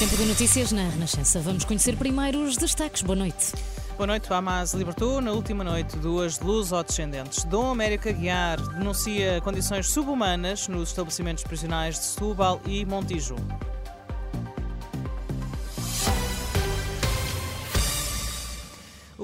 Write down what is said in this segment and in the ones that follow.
Tempo de notícias na Renascença. Vamos conhecer primeiro os destaques. Boa noite. Boa noite, o Hamas libertou na última noite duas luso-descendentes. Dom América Guiar denuncia condições subhumanas nos estabelecimentos prisionais de Setúbal e Montijo.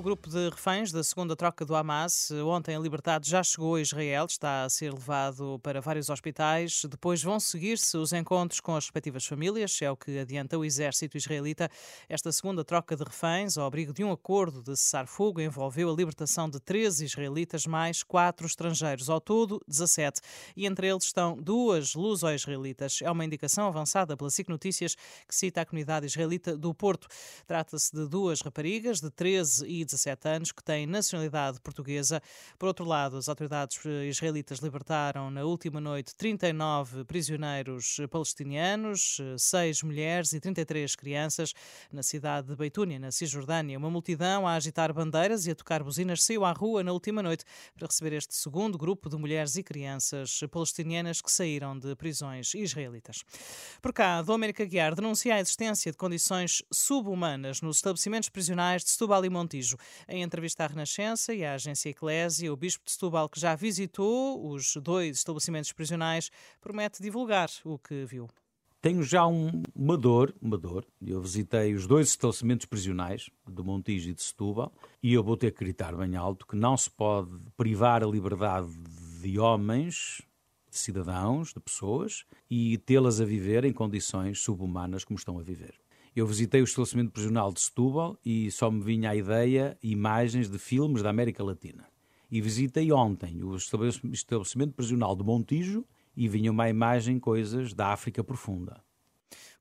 Grupo de reféns da segunda troca do Hamas, ontem libertado, já chegou a Israel, está a ser levado para vários hospitais. Depois vão seguir-se os encontros com as respectivas famílias, é o que adianta o exército israelita. Esta segunda troca de reféns, ao abrigo de um acordo de cessar-fogo, envolveu a libertação de 13 israelitas mais quatro estrangeiros, ao todo 17. E entre eles estão duas luso-israelitas. É uma indicação avançada pela SIC Notícias que cita a comunidade israelita do Porto. Trata-se de duas raparigas de 13 e 17 17 anos, que tem nacionalidade portuguesa. Por outro lado, as autoridades israelitas libertaram na última noite 39 prisioneiros palestinianos, seis mulheres e 33 crianças na cidade de Beitúnia, na Cisjordânia. Uma multidão a agitar bandeiras e a tocar buzinas saiu à rua na última noite para receber este segundo grupo de mulheres e crianças palestinianas que saíram de prisões israelitas. Por cá, Domênica Guiar denuncia a existência de condições subhumanas nos estabelecimentos prisionais de Setúbal e Montijo. Em entrevista à Renascença e à agência Eclésia, o Bispo de Setúbal, que já visitou os dois estabelecimentos prisionais, promete divulgar o que viu. Tenho já um, uma dor, uma dor. Eu visitei os dois estabelecimentos prisionais, de Montijo e de Setúbal, e eu vou ter que gritar bem alto que não se pode privar a liberdade de homens, de cidadãos, de pessoas, e tê-las a viver em condições subhumanas como estão a viver. Eu visitei o estabelecimento prisional de Setúbal e só me vinha a ideia imagens de filmes da América Latina. E visitei ontem o estabelecimento prisional de Montijo e vinha uma imagem coisas da África profunda.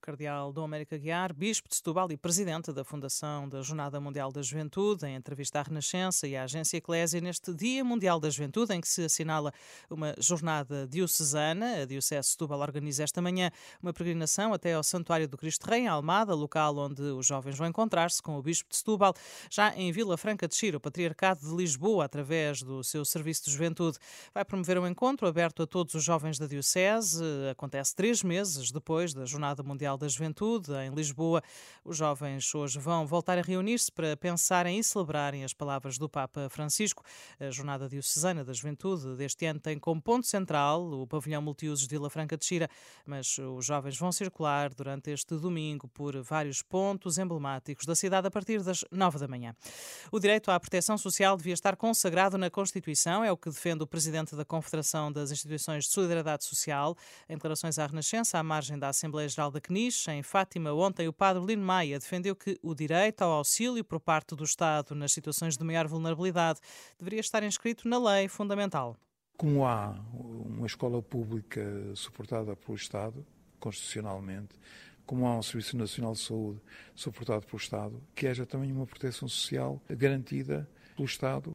Cardeal Dom América Guiar, Bispo de Setúbal e Presidente da Fundação da Jornada Mundial da Juventude, em entrevista à Renascença e à Agência Eclésia neste Dia Mundial da Juventude, em que se assinala uma jornada diocesana. A Diocese de Setúbal organiza esta manhã uma peregrinação até ao Santuário do Cristo Rei, em Almada, local onde os jovens vão encontrar-se com o Bispo de Setúbal. Já em Vila Franca de Xira, o Patriarcado de Lisboa, através do seu Serviço de Juventude, vai promover um encontro aberto a todos os jovens da Diocese. Acontece três meses depois da Jornada Mundial Mundial da Juventude, em Lisboa. Os jovens hoje vão voltar a reunir-se para pensarem e celebrarem as palavras do Papa Francisco. A Jornada Diocesana da Juventude deste ano tem como ponto central o pavilhão multiusos de Vila Franca de Xira, mas os jovens vão circular durante este domingo por vários pontos emblemáticos da cidade a partir das nove da manhã. O direito à proteção social devia estar consagrado na Constituição, é o que defende o presidente da Confederação das Instituições de Solidariedade Social, em declarações à Renascença, à margem da Assembleia Geral da CNI, em Fátima, ontem o padre Lino Maia defendeu que o direito ao auxílio por parte do Estado nas situações de maior vulnerabilidade deveria estar inscrito na lei fundamental. Como há uma escola pública suportada pelo Estado, constitucionalmente, como há um Serviço Nacional de Saúde suportado pelo Estado, que haja também uma proteção social garantida pelo Estado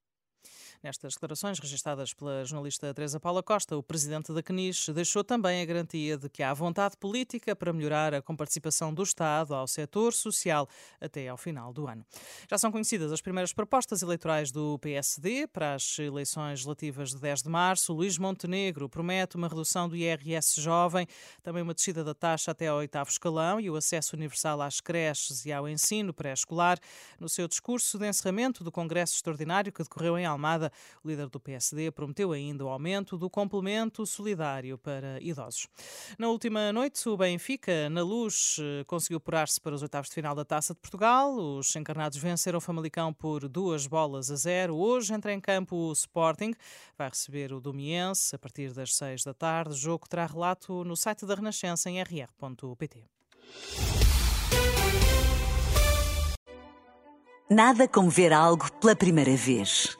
Nestas declarações registadas pela jornalista Teresa Paula Costa, o presidente da CNIS deixou também a garantia de que há vontade política para melhorar a comparticipação do Estado ao setor social até ao final do ano. Já são conhecidas as primeiras propostas eleitorais do PSD para as eleições relativas de 10 de março. Luís Montenegro promete uma redução do IRS jovem, também uma descida da taxa até ao oitavo escalão e o acesso universal às creches e ao ensino pré-escolar. No seu discurso de encerramento do Congresso Extraordinário que decorreu em Almada, o líder do PSD prometeu ainda o aumento do complemento solidário para idosos. Na última noite, o Benfica, na luz, eh, conseguiu apurar-se para os oitavos de final da Taça de Portugal. Os encarnados venceram o Famalicão por duas bolas a zero. Hoje entra em campo o Sporting, vai receber o Domiense a partir das seis da tarde. O jogo terá relato no site da Renascença em rr.pt. Nada como ver algo pela primeira vez.